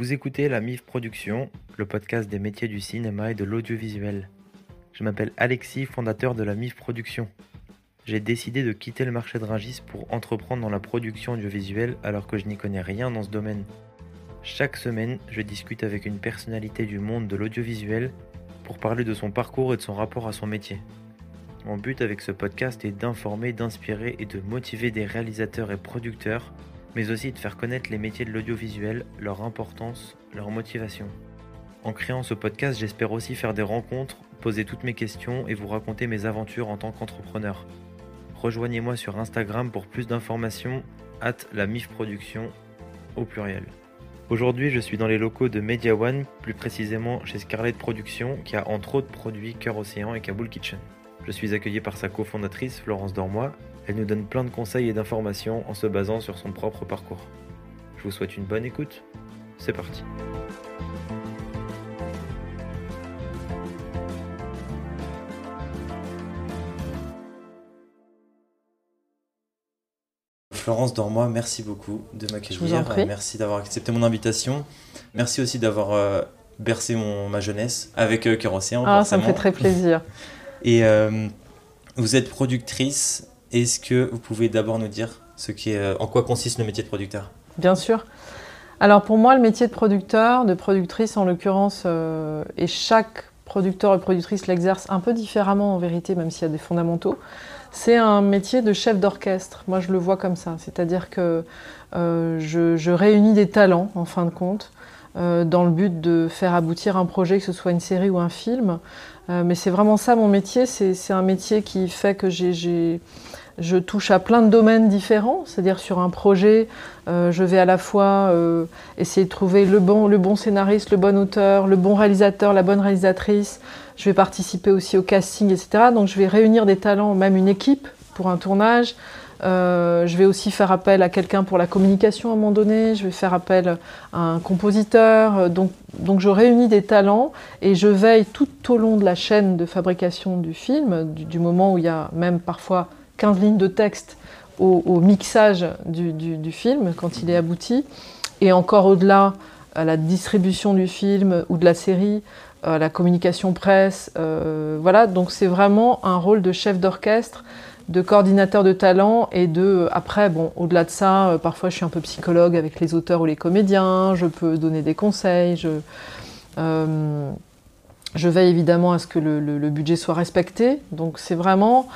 Vous écoutez la MIF Production, le podcast des métiers du cinéma et de l'audiovisuel. Je m'appelle Alexis, fondateur de la MIF Production. J'ai décidé de quitter le marché de Rungis pour entreprendre dans la production audiovisuelle alors que je n'y connais rien dans ce domaine. Chaque semaine, je discute avec une personnalité du monde de l'audiovisuel pour parler de son parcours et de son rapport à son métier. Mon but avec ce podcast est d'informer, d'inspirer et de motiver des réalisateurs et producteurs, mais aussi de faire connaître les métiers de l'audiovisuel, leur importance, leur motivation. En créant ce podcast, j'espère aussi faire des rencontres, poser toutes mes questions et vous raconter mes aventures en tant qu'entrepreneur. Rejoignez-moi sur Instagram pour plus d'informations, at la MIF Production au pluriel. Aujourd'hui, je suis dans les locaux de Media One, plus précisément chez Scarlett Productions, qui a entre autres produit Cœur Océan et Kaboul Kitchen. Je suis accueilli par sa cofondatrice, Florence Dormois. Elle nous donne plein de conseils et d'informations en se basant sur son propre parcours. Je vous souhaite une bonne écoute. C'est parti. Florence Dormois, merci beaucoup de m'accueillir. Merci d'avoir accepté mon invitation. Merci aussi d'avoir euh, bercé mon, ma jeunesse avec euh, Cœur Océan. Ah, ça me fait très plaisir. Et euh, vous êtes productrice. Est-ce que vous pouvez d'abord nous dire ce qui est, en quoi consiste le métier de producteur? Bien sûr. Alors pour moi, le métier de producteur, de productrice en l'occurrence, et chaque producteur et productrice l'exerce un peu différemment en vérité, même s'il y a des fondamentaux. C'est un métier de chef d'orchestre. Moi, je le vois comme ça. C'est-à-dire que euh, je, réunis des talents, en fin de compte, euh, dans le but de faire aboutir un projet, que ce soit une série ou un film. Euh, mais c'est vraiment ça mon métier. C'est un métier qui fait que je touche à plein de domaines différents. C'est-à-dire sur un projet, je vais à la fois essayer de trouver le bon, scénariste, le bon auteur, le bon réalisateur, la bonne réalisatrice, je vais participer aussi au casting, etc. Donc je vais réunir des talents, même une équipe pour un tournage. Euh, je vais aussi faire appel à quelqu'un pour la communication à un moment donné. Je vais faire appel à un compositeur. Donc je réunis des talents et je veille tout au long de la chaîne de fabrication du film, du, moment où il y a même parfois 15 lignes de texte au, mixage du, film quand il est abouti. Et encore au-delà, à la distribution du film ou de la série, euh, la communication presse. Euh, voilà, donc c'est vraiment un rôle de chef d'orchestre, de coordinateur de talent et de. Après, bon, au-delà de ça, euh, parfois je suis un peu psychologue avec les auteurs ou les comédiens, je peux donner des conseils, je. je veille évidemment à ce que le, budget soit respecté. Donc c'est vraiment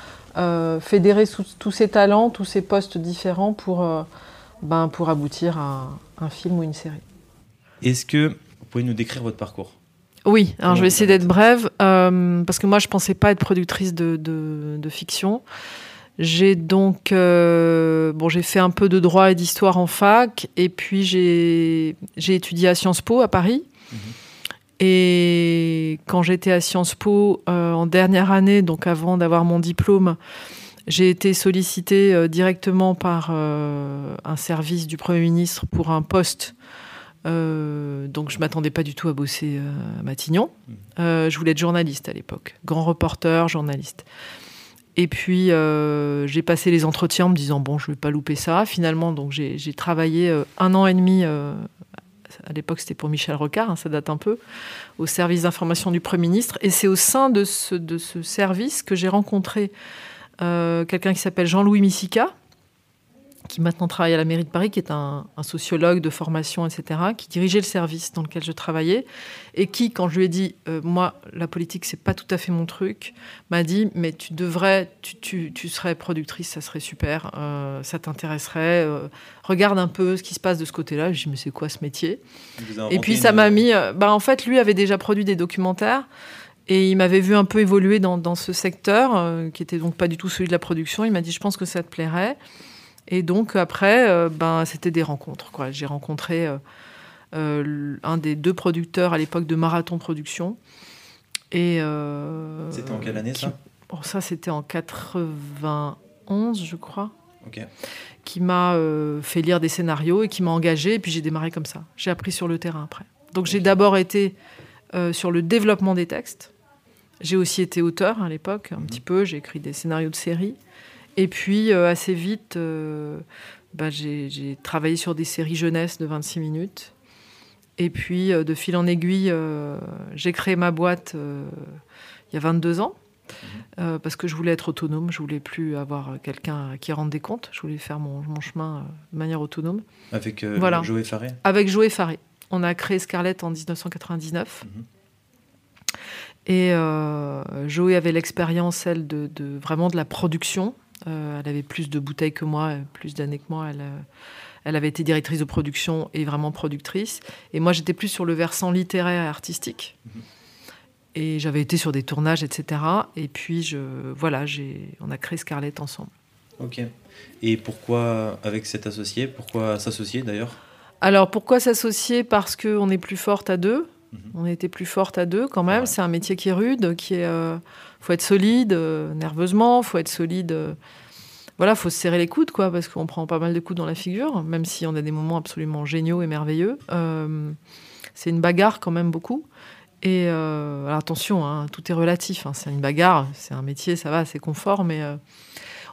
fédérer tous ces talents, tous ces postes différents pour, ben, pour aboutir à un film ou une série. Est-ce que vous pouvez nous décrire votre parcours? Oui, alors je vais essayer d'être brève, euh, parce que moi je pensais pas être productrice de, de, fiction. J'ai donc euh, bon, j'ai fait un peu de droit et d'histoire en fac, et puis j'ai étudié à Sciences Po à Paris. Mhm. Et quand j'étais à Sciences Po euh, en dernière année, donc avant d'avoir mon diplôme, j'ai été sollicitée directement par un service du Premier ministre pour un poste euh, donc je m'attendais pas du tout à bosser euh, à Matignon. Mmh. Euh, je voulais être journaliste à l'époque, grand reporter, journaliste. Et puis j'ai passé les entretiens en me disant bon je vais pas louper ça. Finalement donc j'ai travaillé un an et demi. À l'époque c'était pour Michel Rocard, hein, ça date un peu, au service d'information du Premier ministre. Et c'est au sein de ce, de ce service que j'ai rencontré quelqu'un qui s'appelle Jean-Louis Missica, qui maintenant travaille à la mairie de Paris, qui est un, sociologue de formation, etc., qui dirigeait le service dans lequel je travaillais, et qui, quand je lui ai dit, euh, moi, la politique, c'est pas tout à fait mon truc, m'a dit, mais tu devrais, tu, tu, serais productrice, ça serait super, euh, ça t'intéresserait, euh, regarde un peu ce qui se passe de ce côté-là. Je dit, mais c'est quoi ce métier? Et puis ça m'a mis, bah, en fait, lui avait déjà produit des documentaires. Et il m'avait vu un peu évoluer dans, dans ce secteur, qui était donc pas du tout celui de la production. Il m'a dit, je pense que ça te plairait. Et donc après, euh, ben, c'était des rencontres. J'ai rencontré euh, euh, un des deux producteurs à l'époque de Marathon Production. Et c'était en quelle année ça? Ça, c'était en 91, je crois. Qui m'a fait lire des scénarios et qui m'a engagé. Et puis j'ai démarré comme ça. J'ai appris sur le terrain après. Donc j'ai d'abord été sur le développement des textes. J'ai aussi été auteur à l'époque, un mhm. petit peu. J'ai écrit des scénarios de séries. Et puis, euh, assez vite, euh, bah, j'ai travaillé sur des séries jeunesse de 26 minutes. Et puis, de fil en aiguille, j'ai créé ma boîte il y a 22 ans. Mhm. parce que je voulais être autonome, je voulais plus avoir quelqu'un qui rende des comptes, je voulais faire mon, chemin de manière autonome. Avec voilà. Joé Faré Avec Joé Faré. On a créé Scarlett en 1999. Et euh, Joé avait l'expérience, elle, de, vraiment de la production. Euh, elle avait plus de bouteilles que moi, plus d'années que moi. Elle, euh, elle, avait été directrice de production et vraiment productrice. Et moi, j'étais plus sur le versant littéraire et artistique. Mhm. Et j'avais été sur des tournages, etc. Et puis, je, voilà, on a créé Scarlett ensemble. Ok. Et pourquoi avec cet associé Pourquoi s'associer d'ailleurs? Alors, pourquoi s'associer? Parce qu'on est plus forte à deux. Mhm. On était plus forte à deux quand même. C'est un métier qui est rude, qui est. Euh, faut être solide euh, nerveusement, faut être solide. Euh, voilà, faut se serrer les coudes, quoi, parce qu'on prend pas mal de coups dans la figure, même si on a des moments absolument géniaux et merveilleux. c'est une bagarre quand même beaucoup. Et attention, hein, tout est relatif. Hein, c'est une bagarre, c'est un métier, ça va, c'est confort, mais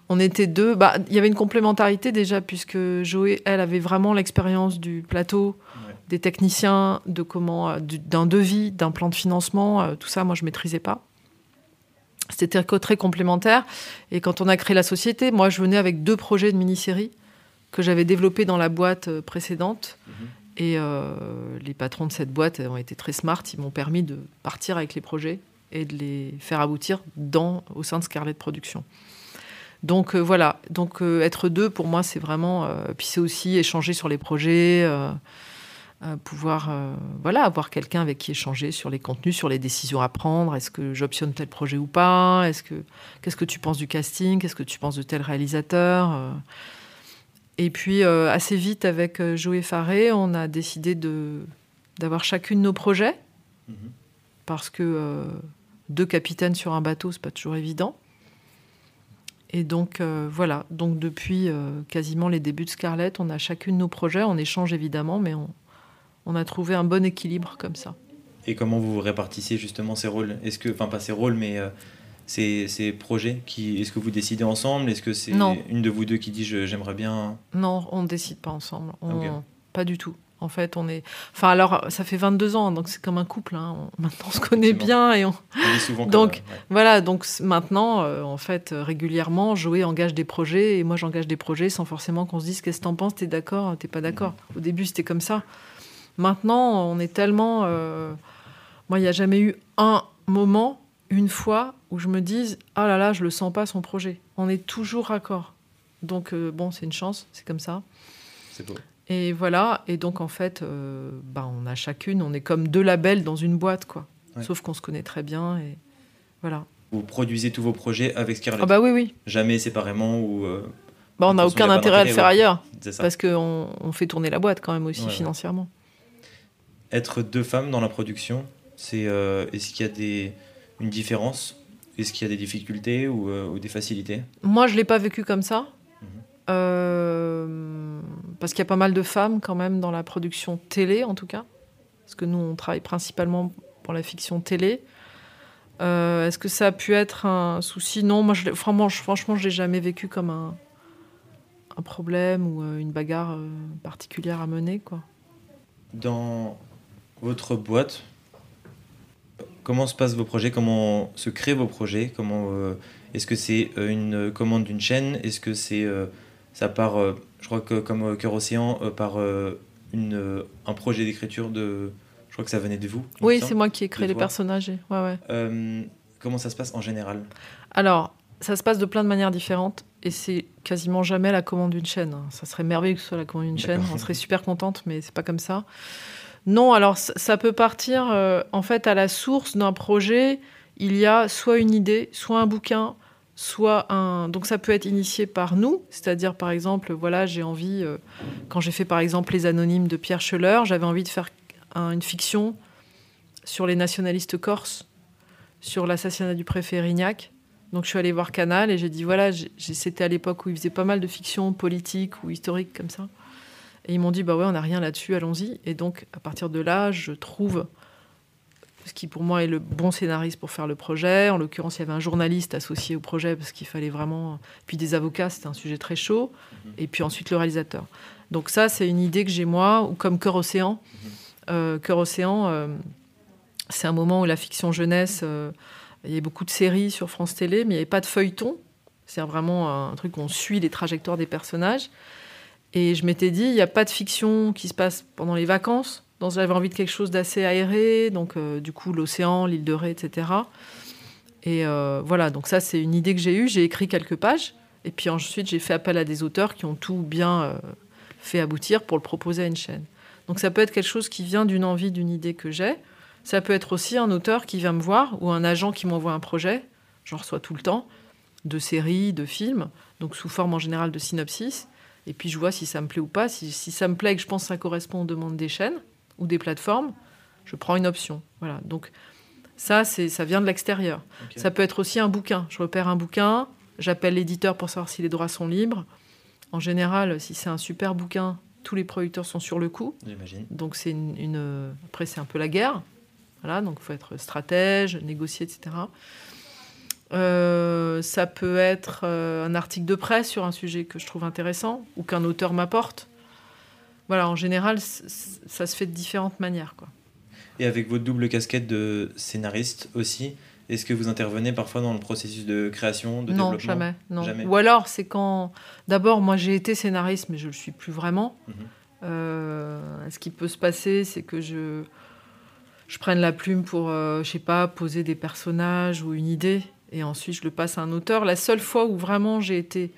on était deux. Bah, il y avait une complémentarité déjà, puisque Joé, elle, avait vraiment l'expérience du plateau des techniciens, de comment, euh, d'un devis, d'un plan de financement, euh, tout ça, moi je maîtrisais pas. C'était très complémentaire. Et quand on a créé la société, moi je venais avec deux projets de mini-série que j'avais développés dans la boîte euh, précédente. Mhm. Et les patrons de cette boîte ont été très smart. Ils m'ont permis de partir avec les projets et de les faire aboutir dans, au sein de Scarlett Productions. Donc voilà, donc être deux pour moi c'est vraiment, puis c'est aussi échanger sur les projets, pouvoir euh, voilà, avoir quelqu'un avec qui échanger sur les contenus, sur les décisions à prendre. Est-ce que j'optionne tel projet ou pas? Est-ce que qu'est-ce que tu penses du casting? Qu'est-ce que tu penses de tel réalisateur? Euh? Et puis euh, assez vite avec Joé Faré, on a décidé de d'avoir chacune nos projets mm-hmm. parce que deux capitaines sur un bateau, c'est pas toujours évident. Et donc voilà, donc depuis quasiment les débuts de Scarlett, on a chacune nos projets, on échange évidemment, mais on, on a trouvé un bon équilibre comme ça. Et comment vous répartissez justement ces rôles? Est-ce que, enfin pas ces rôles, mais euh, ces, projets qui, est-ce que vous décidez ensemble? Est-ce que c'est une de vous deux qui dit j'aimerais bien? Non, on ne décide pas ensemble. Pas du tout. En fait, on est. Enfin, alors, ça fait 22 ans, donc c'est comme un couple. Hein. maintenant, on se connaît bien et on. on est souvent donc voilà. Donc maintenant, euh, en fait, régulièrement, Joé engage des projets et moi j'engage des projets sans forcément qu'on se dise qu'est-ce que t'en penses, t'es d'accord, t'es pas d'accord? Mhm. Au début, c'était comme ça. Maintenant, on est tellement. Euh, moi, il n'y a jamais eu un moment, une fois, où je me dise Ah là là, je le sens pas son projet. On est toujours raccord. Donc, euh, bon, c'est une chance, c'est comme ça. C'est beau. Et voilà. Et donc, en fait, euh, bah, on a chacune, on est comme deux labels dans une boîte, quoi. Sauf qu'on se connaît très bien. Et voilà. Vous produisez tous vos projets avec Scarlett Ah, bah oui, oui. Jamais séparément ou. Bah, on n'a aucun intérêt à le faire ailleurs. Parce qu'on on fait tourner la boîte quand même aussi financièrement être deux femmes dans la production, c'est euh, est-ce qu'il y a des, une différence? Est-ce qu'il y a des difficultés ou, euh, des facilités? Moi, je l'ai pas vécu comme ça. Mhm. Euh, parce qu'il y a pas mal de femmes quand même dans la production télé, en tout cas. Parce que nous, on travaille principalement pour la fiction télé. Est-ce que ça a pu être un souci? Non, moi, je, franchement, je, franchement, je l'ai jamais vécu comme un, un problème ou une bagarre particulière à mener, quoi. Dans votre boîte, comment se passent vos projets? Comment se créent vos projets? Comment euh, Est-ce que c'est euh, une commande d'une chaîne? Est-ce que c'est euh, ça part, je crois que comme Cœur Océan, par une, un projet d'écriture de. Je crois que ça venait de vous. Oui, c'est moi qui ai créé les personnages. Ouais, ouais. comment ça se passe en général? Alors, ça se passe de plein de manières différentes et c'est quasiment jamais la commande d'une chaîne. Ça serait merveilleux que ce soit la commande d'une chaîne. On serait super contente, mais c'est pas comme ça. Non, alors ça peut partir euh, en fait à la source d'un projet. Il y a soit une idée, soit un bouquin, soit un. Donc ça peut être initié par nous, c'est-à-dire par exemple, voilà, j'ai envie, euh, quand j'ai fait par exemple Les Anonymes de Pierre Scheller, j'avais envie de faire une fiction sur les nationalistes corses, sur l'assassinat du préfet Rignac. Donc je suis allée voir Canal et j'ai dit voilà, c'était à l'époque où il faisait pas mal de fiction politique ou historique comme ça. Et ils m'ont dit, bah ouais, on n'a rien là-dessus, allons-y. Et donc, à partir de là, je trouve ce qui pour moi est le bon scénariste pour faire le projet. En l'occurrence, il y avait un journaliste associé au projet parce qu'il fallait vraiment. Puis des avocats, c'était un sujet très chaud. Et puis ensuite le réalisateur. Donc ça, c'est une idée que j'ai moi, ou comme Cœur Océan. Euh, Cœur Océan, euh, c'est un moment où la fiction jeunesse, euh, il y a beaucoup de séries sur France Télé, mais il n'y avait pas de feuilleton. C'est vraiment un truc où on suit les trajectoires des personnages. Et je m'étais dit, il n'y a pas de fiction qui se passe pendant les vacances. Donc j'avais envie de quelque chose d'assez aéré, donc du coup l'océan, l'île de Ré, etc. Et voilà, donc ça c'est une idée que j'ai eue. J'ai écrit quelques pages. Et puis ensuite j'ai fait appel à des auteurs qui ont tout bien fait aboutir pour le proposer à une chaîne. Donc ça peut être quelque chose qui vient d'une envie, d'une idée que j'ai. Ça peut être aussi un auteur qui vient me voir ou un agent qui m'envoie un projet, j'en reçois tout le temps, de séries, de films, donc sous forme en général de synopsis. Et puis je vois si ça me plaît ou pas. Si, ça me plaît et que je pense que ça correspond aux demandes des chaînes ou des plateformes, je prends une option. Voilà. Donc ça, c'est, ça vient de l'extérieur. Ça peut être aussi un bouquin. Je repère un bouquin, j'appelle l'éditeur pour savoir si les droits sont libres. En général, si c'est un super bouquin, tous les producteurs sont sur le coup. J'imagine. Donc c'est une, après c'est un peu la guerre. Voilà, donc il faut être stratège, négocier, etc. Euh, ça peut être euh, un article de presse sur un sujet que je trouve intéressant ou qu'un auteur m'apporte. Voilà, en général, ça se fait de différentes manières. Quoi. Et avec votre double casquette de scénariste aussi, est-ce que vous intervenez parfois dans le processus de création, de non, développement? Non, jamais. Ou alors, c'est quand. D'abord, moi, j'ai été scénariste, mais je ne le suis plus vraiment. Mhm. Euh, ce qui peut se passer, c'est que je, je prenne la plume pour, je sais pas, poser des personnages ou une idée, et ensuite je le passe à un auteur. La seule fois où vraiment j'ai été.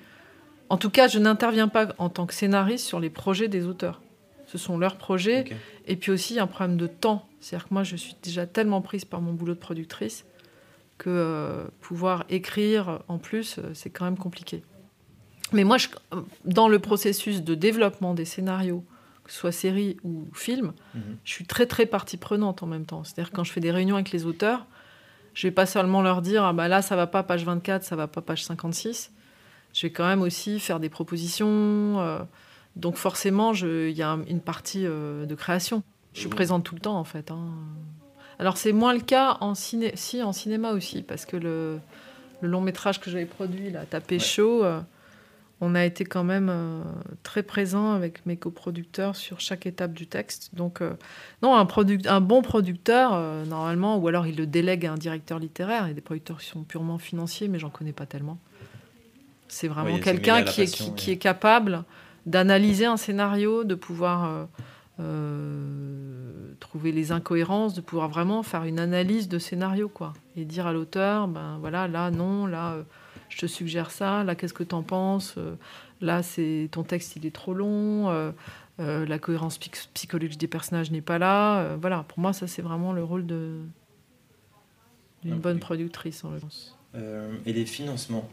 En tout cas, je n'interviens pas en tant que scénariste sur les projets des auteurs. Ce sont leurs projets. Et puis aussi, un problème de temps. C'est-à-dire que moi, je suis déjà tellement prise par mon boulot de productrice que euh, pouvoir écrire en plus, euh, c'est quand même compliqué. Mais moi, je, dans le processus de développement des scénarios, que ce soit série ou film, mhm. je suis très très partie prenante en même temps. C'est-à-dire quand je fais des réunions avec les auteurs, je vais pas seulement leur dire ah bah là ça va pas page 24, ça va pas page 56. Je vais quand même aussi faire des propositions. Euh, donc forcément, il y a une partie de création. Je suis présente tout le temps en fait. Hein. Alors c'est moins le cas en, ciné si, en cinéma aussi, parce que le, long métrage que j'avais produit, la Tapé chaud, euh, on a été quand même euh, très présent avec mes coproducteurs sur chaque étape du texte. Donc euh, non, un, un bon producteur, normalement, ou alors il le délègue à un directeur littéraire. Il y a des producteurs qui sont purement financiers, mais j'en connais pas tellement. C'est vraiment quelqu'un qui, est, qui, est capable d'analyser un scénario, de pouvoir euh, trouver les incohérences, de pouvoir vraiment faire une analyse de scénario, quoi. Et dire à l'auteur, ben voilà, là, non, là, euh, je te suggère ça, là, qu'est-ce que tu en penses euh, Là, c'est ton texte, il est trop long, la cohérence psychologique des personnages n'est pas là. voilà, pour moi, ça, c'est vraiment le rôle de d'une bonne productrice, en l'occurrence. et les financements?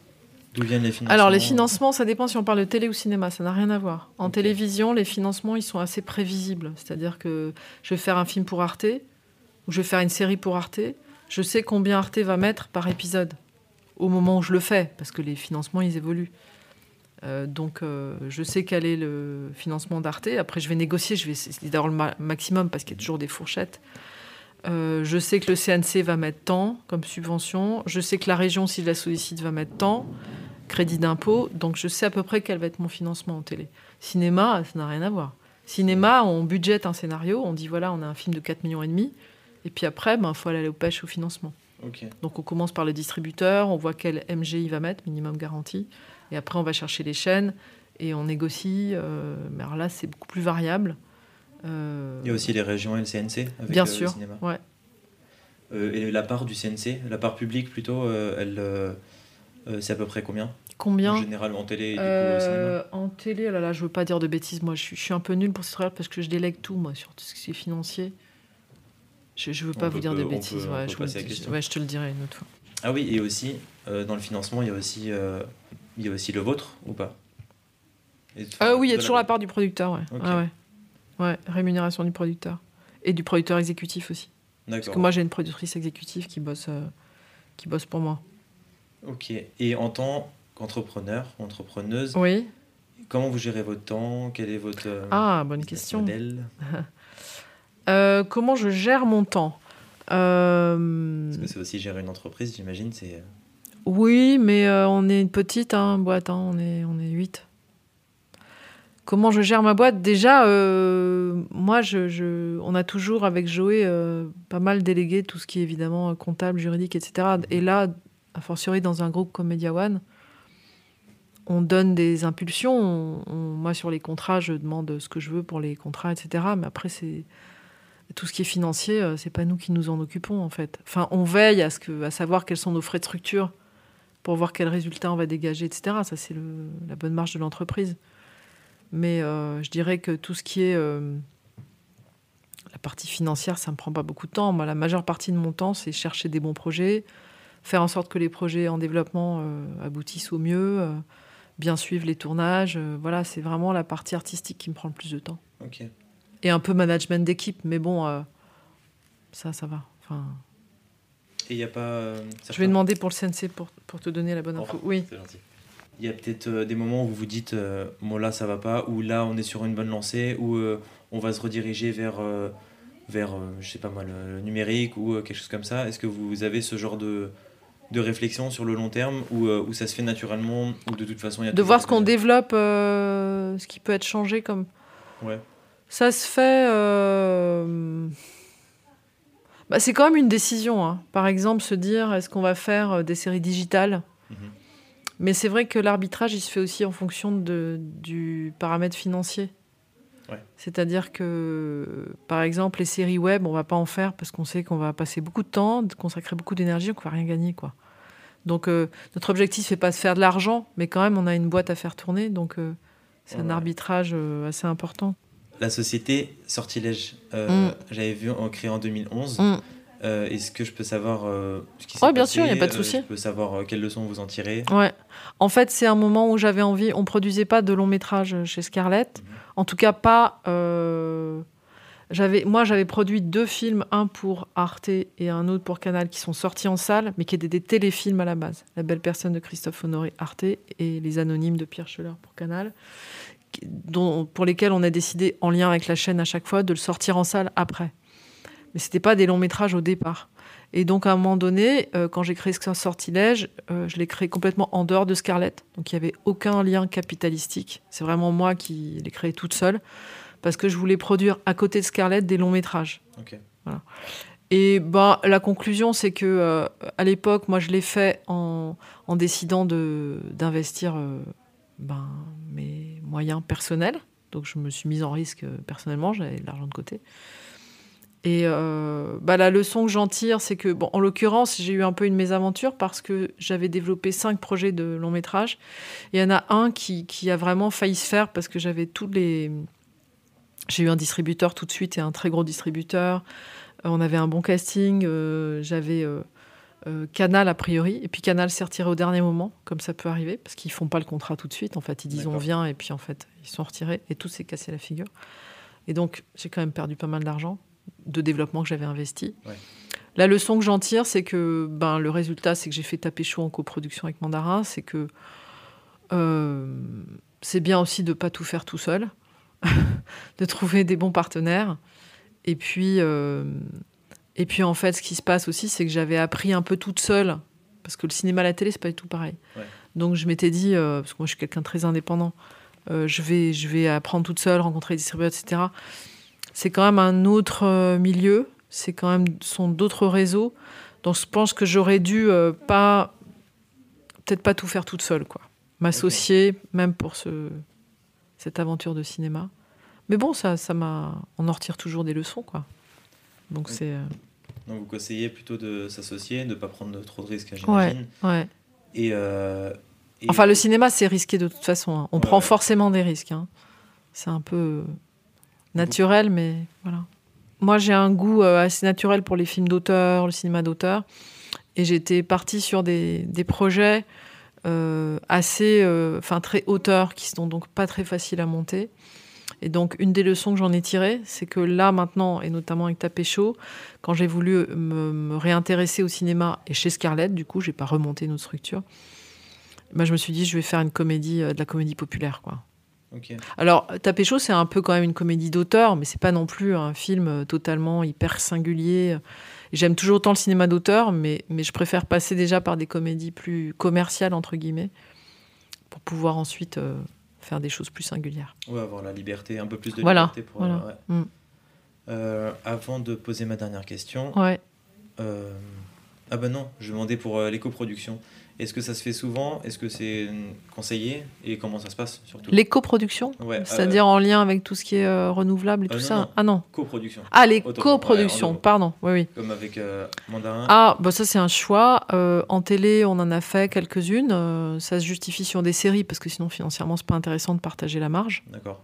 D'où viennent les financements? Alors, les financements, ça dépend si on parle de télé ou cinéma, ça n'a rien à voir. En télévision, les financements, ils sont assez prévisibles. C'est-à-dire que je vais faire un film pour Arte, ou je vais faire une série pour Arte. Je sais combien Arte va mettre par épisode au moment où je le fais, parce que les financements, ils évoluent. Euh, donc, euh, je sais quel est le financement d'Arte. Après, je vais négocier, je vais essayer le maximum, parce qu'il y a toujours des fourchettes. Euh, je sais que le CNC va mettre tant comme subvention. Je sais que la région, si je la sollicite, va mettre tant crédit d'impôt. Donc je sais à peu près quel va être mon financement en télé. Cinéma, ça n'a rien à voir. Cinéma, on budgète un scénario, on dit voilà, on a un film de 4 millions et demi. Et puis après, il ben, faut aller au pêche au financement. Donc on commence par le distributeur, on voit quel MG il va mettre, minimum garantie. Et après, on va chercher les chaînes et on négocie. Euh, mais alors là, c'est beaucoup plus variable. Euh, il y a aussi les régions et le CNC avec Bien euh, sûr, Ouais. et la part du CNC, la part publique plutôt, elle, c'est à peu près combien? Combien? En général, en télé et du coup, au cinéma En télé, oh là là, je veux pas dire de bêtises. Moi, je suis, un peu nul pour ce travail parce que je délègue tout, moi, sur tout ce qui est financier. Je, je veux pas vous dire de bêtises. ouais, je, ouais, je te le dirai une autre fois. Ah oui, et aussi, dans le financement, il y a aussi, il y a aussi le vôtre ou pas? Ah Oui, il y a toujours la... part du producteur, ouais. Ah ouais. Rémunération du producteur. Et du producteur exécutif aussi. Parce que moi, j'ai une productrice exécutive qui bosse, euh, qui bosse pour moi. Ok. Et en tant qu'entrepreneur, entrepreneuse, oui. comment vous gérez votre temps? Quel est votre euh, ah, bonne question. modèle euh, Comment je gère mon temps Parce que c'est aussi gérer une entreprise, j'imagine. c'est... Oui, mais on est une petite hein, boîte, hein, on est, on est 8. Comment je gère ma boîte? Déjà, euh, moi, je, on a toujours avec Joé euh, pas mal délégué tout ce qui est évidemment comptable, juridique, etc. Et là, a fortiori dans un groupe comme Media One, on donne des impulsions. moi, sur les contrats, je demande ce que je veux pour les contrats, etc. Mais après, c'est tout ce qui est financier, euh, c'est pas nous qui nous en occupons en fait. Enfin, on veille à, ce que, à savoir quels sont nos frais de structure pour voir quels résultats on va dégager, etc. Ça, c'est la bonne marge de l'entreprise. Mais euh, je dirais que tout ce qui est euh, la partie financière, ça me prend pas beaucoup de temps. Moi, la majeure partie de mon temps, c'est chercher des bons projets, faire en sorte que les projets en développement aboutissent au mieux, bien suivre les tournages. voilà, c'est vraiment la partie artistique qui me prend le plus de temps. Ok et un peu management d'équipe. Mais bon, euh, ça, ça va. Enfin... Et il n'y a pas. Euh, je vais demander pour le CNC pour, pour te donner la bonne info. oui. Il y a peut-être euh, des moments où vous vous dites, bon là ça va pas, ou là on est sur une bonne lancée, ou on va se rediriger vers, vers je sais pas moi, le, numérique ou quelque chose comme ça. Est-ce que vous avez ce genre de, de réflexion sur le long terme ou où ça se fait naturellement ou de toute façon il y a De voir ce qu'on développe, ce qui peut être changé comme. Ouais. Ça se fait. Euh, bah, c'est quand même une décision. Hein. Par exemple, se dire est-ce qu'on va faire euh, des séries digitales? Mhm. Mais c'est vrai que l'arbitrage, il se fait aussi en fonction de, du paramètre financier. C'est-à-dire que, par exemple, les séries web, on va pas en faire parce qu'on sait qu'on va passer beaucoup de temps, consacrer beaucoup d'énergie, qu'on va rien gagner, quoi. Donc, euh, notre objectif, c'est pas de faire de l'argent, mais quand même, on a une boîte à faire tourner, donc c'est un arbitrage assez important la société Sortilège, euh, mm. j'avais vu en créé en 2011. Mm. Euh, est-ce que je peux savoir euh, ce qui s'est Oui, bien sûr, il n'y a pas de souci. je peux savoir quelles leçons vous en tirez? Ouais. En fait, c'est un moment où j'avais envie. On produisait pas de long métrage chez Scarlett. Mhm. En tout cas, pas. J'avais, moi, j'avais produit deux films, un pour Arte et un autre pour Canal, qui sont sortis en salle, mais qui étaient des téléfilms à la base. La belle personne de Christophe Honoré, Arte, et Les Anonymes de Pierre Scheller pour Canal dont, pour lesquels on a décidé, en lien avec la chaîne à chaque fois, de le sortir en salle après. Mais ce n'était pas des longs métrages au départ. Et donc, à un moment donné, euh, quand j'ai créé ce sortilège, euh, je l'ai créé complètement en dehors de Scarlett. Donc, il n'y avait aucun lien capitalistique. C'est vraiment moi qui l'ai créé toute seule. Parce que je voulais produire à côté de Scarlett des longs métrages. Et ben, la conclusion, c'est que euh, à l'époque, moi, je l'ai fait en, en décidant d'investir ben, mes moyens personnels. Donc je me suis mise en risque euh, personnellement, j'avais de l'argent de côté. Et euh, bah, la leçon que j'en tire, c'est que, bon, en l'occurrence, j'ai eu un peu une mésaventure parce que j'avais développé cinq projets de long métrage. Il y en a un qui, qui a vraiment failli se faire parce que j'avais tous les. J'ai eu un distributeur tout de suite et un très gros distributeur. Euh, on avait un bon casting. j'avais euh, Canal a priori, et puis Canal s'est retiré au dernier moment, comme ça peut arriver, parce qu'ils font pas le contrat tout de suite. En fait, ils disent on vient, et puis en fait, ils sont retirés, et tout s'est cassé la figure. Et donc, j'ai quand même perdu pas mal d'argent de développement que j'avais investi. La leçon que j'en tire, c'est que ben, le résultat, c'est que j'ai fait taper chaud en coproduction avec Mandarin, c'est que euh, c'est bien aussi de pas tout faire tout seul, de trouver des bons partenaires. Et puis, euh, et puis en fait, ce qui se passe aussi, c'est que j'avais appris un peu toute seule, parce que le cinéma, la télé, c'est pas du tout pareil. Donc je m'étais dit, euh, parce que moi je suis quelqu'un de très indépendant, euh, je, vais, je vais apprendre toute seule, rencontrer des distributeurs, etc. C'est quand même un autre euh, milieu, c'est quand même sont d'autres réseaux. Donc je pense que j'aurais dû pas, peut-être pas tout faire toute seule, quoi. M'associer, même pour ce, cette aventure de cinéma. Mais bon, ça, ça m'a, on en retire toujours des leçons, quoi. Donc c'est. Euh, Donc vous conseillez plutôt de s'associer, de ne pas prendre trop de risques, j'imagine. Ouais, ouais. Euh, et, Enfin, le cinéma, c'est risqué de toute façon. Hein. On prend forcément des risques. Hein. C'est un peu naturel, mais voilà. Moi, j'ai un goût euh, assez naturel pour les films d'auteur, le cinéma d'auteur. Et j'étais partie sur des, des projets assez, enfin très auteurs, qui sont donc pas très faciles à monter. Et donc, une des leçons que j'en ai tirées, c'est que là, maintenant, et notamment avec Tapé Chaud, quand j'ai voulu me, réintéresser au cinéma, et chez Scarlett, du coup, j'ai pas remonté notre structure, bah, je me suis dit, je vais faire une comédie, euh, de la comédie populaire, quoi. Alors, Tapé Chaud, c'est un peu quand même une comédie d'auteur, mais c'est pas non plus un film euh, totalement hyper singulier. J'aime toujours autant le cinéma d'auteur, mais, mais je préfère passer déjà par des comédies plus commerciales, entre guillemets, pour pouvoir ensuite euh, faire des choses plus singulières. Ouais, avoir la liberté, un peu plus de Voilà, liberté pour. voilà. ouais. Mm. Euh, avant de poser ma dernière question, Ouais. euh, ah ben non, je demandais pour euh, l'éco-production. Est-ce que ça se fait souvent? Est-ce que c'est euh, conseillé? Et comment ça se passe surtout? L'éco-production, Ouais, c'est-à-dire en lien avec tout ce qui est euh, renouvelable et Euh, tout non, ça? non. Ah non. coproduction, Ah, les Autant- coproductions, ouais, pardon. Oui, oui. comme avec euh, Mandarin. Ah, bah ça c'est un choix. Euh, en télé, on en a fait quelques-unes. Euh, ça se justifie sur des séries parce que sinon financièrement c'est pas intéressant de partager la marge. D'accord.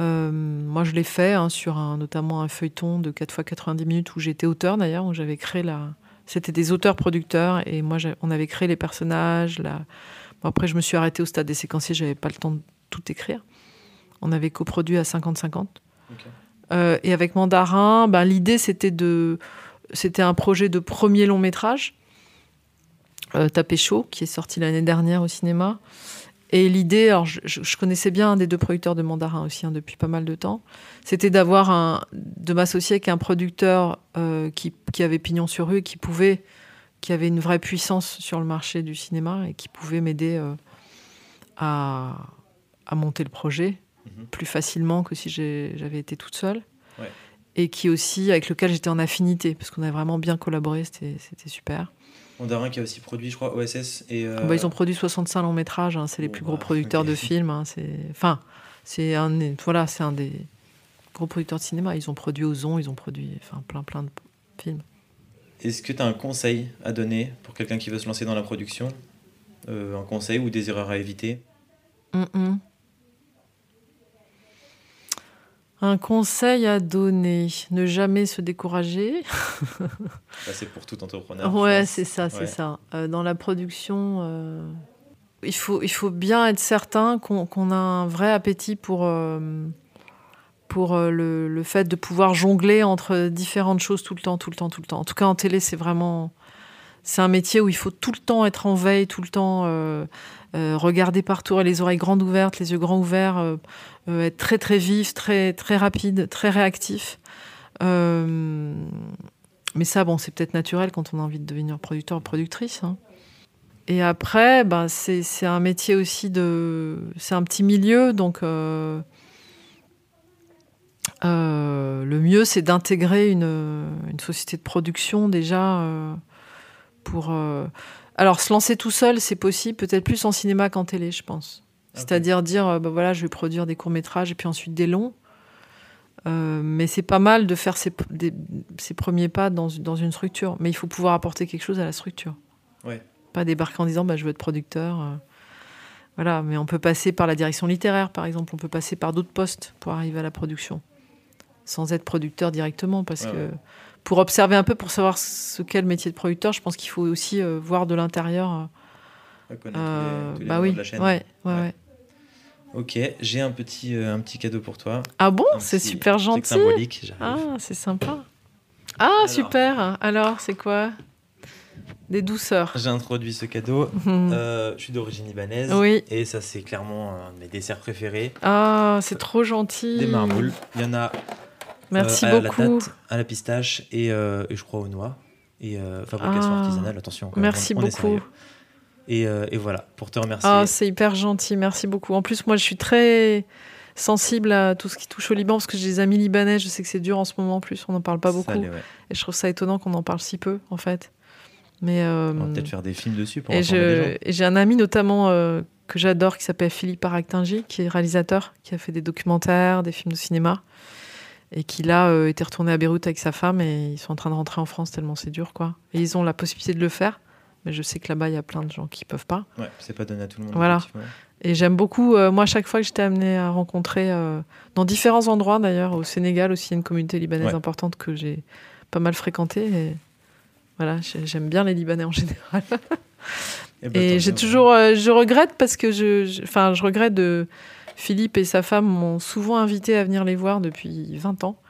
Euh, moi je l'ai fait hein, sur un, notamment un feuilleton de 4 fois 90 minutes où j'étais auteur d'ailleurs, où j'avais créé la. C'était des auteurs-producteurs et moi on avait créé les personnages. La... Bon, après je me suis arrêtée au stade des séquenciers, j'avais pas le temps de tout écrire. On avait coproduit à 50-50. Ok. Euh, et avec Mandarin, ben, l'idée c'était de, c'était un projet de premier long métrage, euh, Tapé chaud, qui est sorti l'année dernière au cinéma. Et l'idée, alors je, connaissais bien un des deux producteurs de Mandarin aussi hein, depuis pas mal de temps, c'était d'avoir un, de m'associer avec un producteur euh, qui, qui avait pignon sur rue et qui pouvait, qui avait une vraie puissance sur le marché du cinéma et qui pouvait m'aider euh, à, à monter le projet Mhm. plus facilement que si j'avais été toute seule. Ouais. Et qui aussi, avec lequel j'étais en affinité, parce qu'on a vraiment bien collaboré, c'était super. Mandarin qui a aussi produit, je crois, OSS. Et, euh, Bah, ils ont produit 65 longs métrages, hein, c'est les Bon, plus bah, gros producteurs de films. hein, c'est enfin, c'est un, des- voilà, c'est un des gros producteurs de cinéma. Ils ont produit Ozon, ils ont produit enfin, plein plein de films. Est-ce que tu as un conseil à donner pour quelqu'un qui veut se lancer dans la production? Euh, Un conseil ou des erreurs à éviter? Un conseil à donner, ne jamais se décourager. Ça, C'est pour tout entrepreneur. Ouais, c'est ça, c'est Ouais. ça. Euh, dans la production, euh, il, faut, il faut bien être certain qu'on a un vrai appétit pour, euh, pour le, le fait de pouvoir jongler entre différentes choses tout le temps, tout le temps, tout le temps. En tout cas, en télé, c'est vraiment... C'est un métier où il faut tout le temps être en veille, tout le temps euh, euh, regarder partout, les oreilles grandes ouvertes, les yeux grands ouverts, euh, être très très vif, très très rapide, très réactif. Mais ça, bon, c'est peut-être naturel quand on a envie de devenir producteur ou productrice. hein. Et après, ben, c'est un métier aussi de. C'est un petit milieu, donc. le mieux, c'est d'intégrer une, une société de production déjà pour. euh, alors, se lancer tout seul, c'est possible, peut-être plus en cinéma qu'en télé, je pense. C'est-à-dire dire, ben voilà, je vais produire des courts-métrages et puis ensuite des longs. Euh, mais c'est pas mal de faire ses, des- ses premiers pas dans, dans une structure. Mais il faut pouvoir apporter quelque chose à la structure. Ouais. Pas débarquer en disant bah, je veux être producteur. euh, voilà, mais on peut passer par la direction littéraire, par exemple. On peut passer par d'autres postes pour arriver à la production. Sans être producteur directement. Parce Ouais, que. Pour observer un peu, pour savoir ce qu'est le métier de producteur, je pense qu'il faut aussi euh, voir de l'intérieur. euh, Pas connaître euh, tous les, tous les bah oui, de la chaîne. ouais, ouais. Ok, j'ai un petit, euh, un petit cadeau pour toi. Ah bon? C'est super gentil. symbolique. Ah, c'est sympa. Ah, Alors. super. Alors, c'est quoi? Des douceurs. J'ai introduit ce cadeau. Mhm. Je suis d'origine libanaise. Oui. Et ça, c'est clairement un de mes desserts préférés. Ah, c'est trop gentil. Des marmoules. Il y en a Merci euh, à beaucoup. la date, à la pistache et, euh, et je crois aux noix. Et euh, fabrication Ah. artisanale, attention. quand Merci on beaucoup. Et, euh, et voilà, pour te remercier. Ah, c'est hyper gentil. Merci beaucoup. En plus, moi, je suis très sensible à tout ce qui touche au Liban parce que j'ai des amis libanais. Je sais que c'est dur en ce moment en plus. On n'en parle pas beaucoup. Ouais. Et je trouve ça étonnant qu'on en parle si peu, en fait. Mais euh, On va peut-être faire des films dessus pour et j'ai un ami notamment que j'adore qui s'appelle Philippe Aractingi, qui est réalisateur, qui a fait des documentaires, des films de cinéma, et qui là euh, était retourné à Beyrouth avec sa femme et ils sont en train de rentrer en France tellement c'est dur, quoi. Et ils ont la possibilité de le faire, mais je sais que là-bas il y a plein de gens qui peuvent pas. Ouais, c'est pas donné à tout le monde. Voilà. Et j'aime beaucoup, euh, moi, chaque fois que j'étais amenée à rencontrer, euh, dans différents endroits d'ailleurs, au Sénégal aussi, il y a une communauté libanaise Ouais. importante que j'ai pas mal fréquentée. Et voilà, j'ai- j'aime bien les Libanais en général. Eh ben, Et j'ai toujours, euh, je regrette parce que je, je- enfin, je regrette de Philippe et sa femme m'ont souvent invité à venir les voir depuis 20 ans.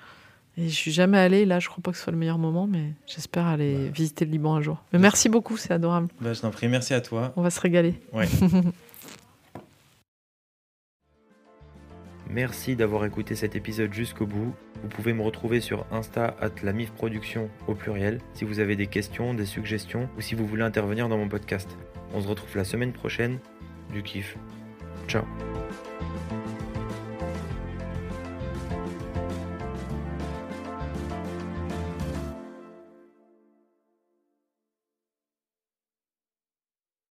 Et je suis jamais allée. Là, je crois pas que ce soit le meilleur moment, mais j'espère aller Ouais. visiter le Liban un jour. Mais merci beaucoup, c'est adorable. Bah, je t'en prie, merci à toi. On va se régaler. Merci d'avoir écouté cet épisode jusqu'au bout. Vous pouvez me retrouver sur Insta at la MIF Production au pluriel si vous avez des questions, des suggestions ou si vous voulez intervenir dans mon podcast. On se retrouve la semaine prochaine. Du kiff. Ciao.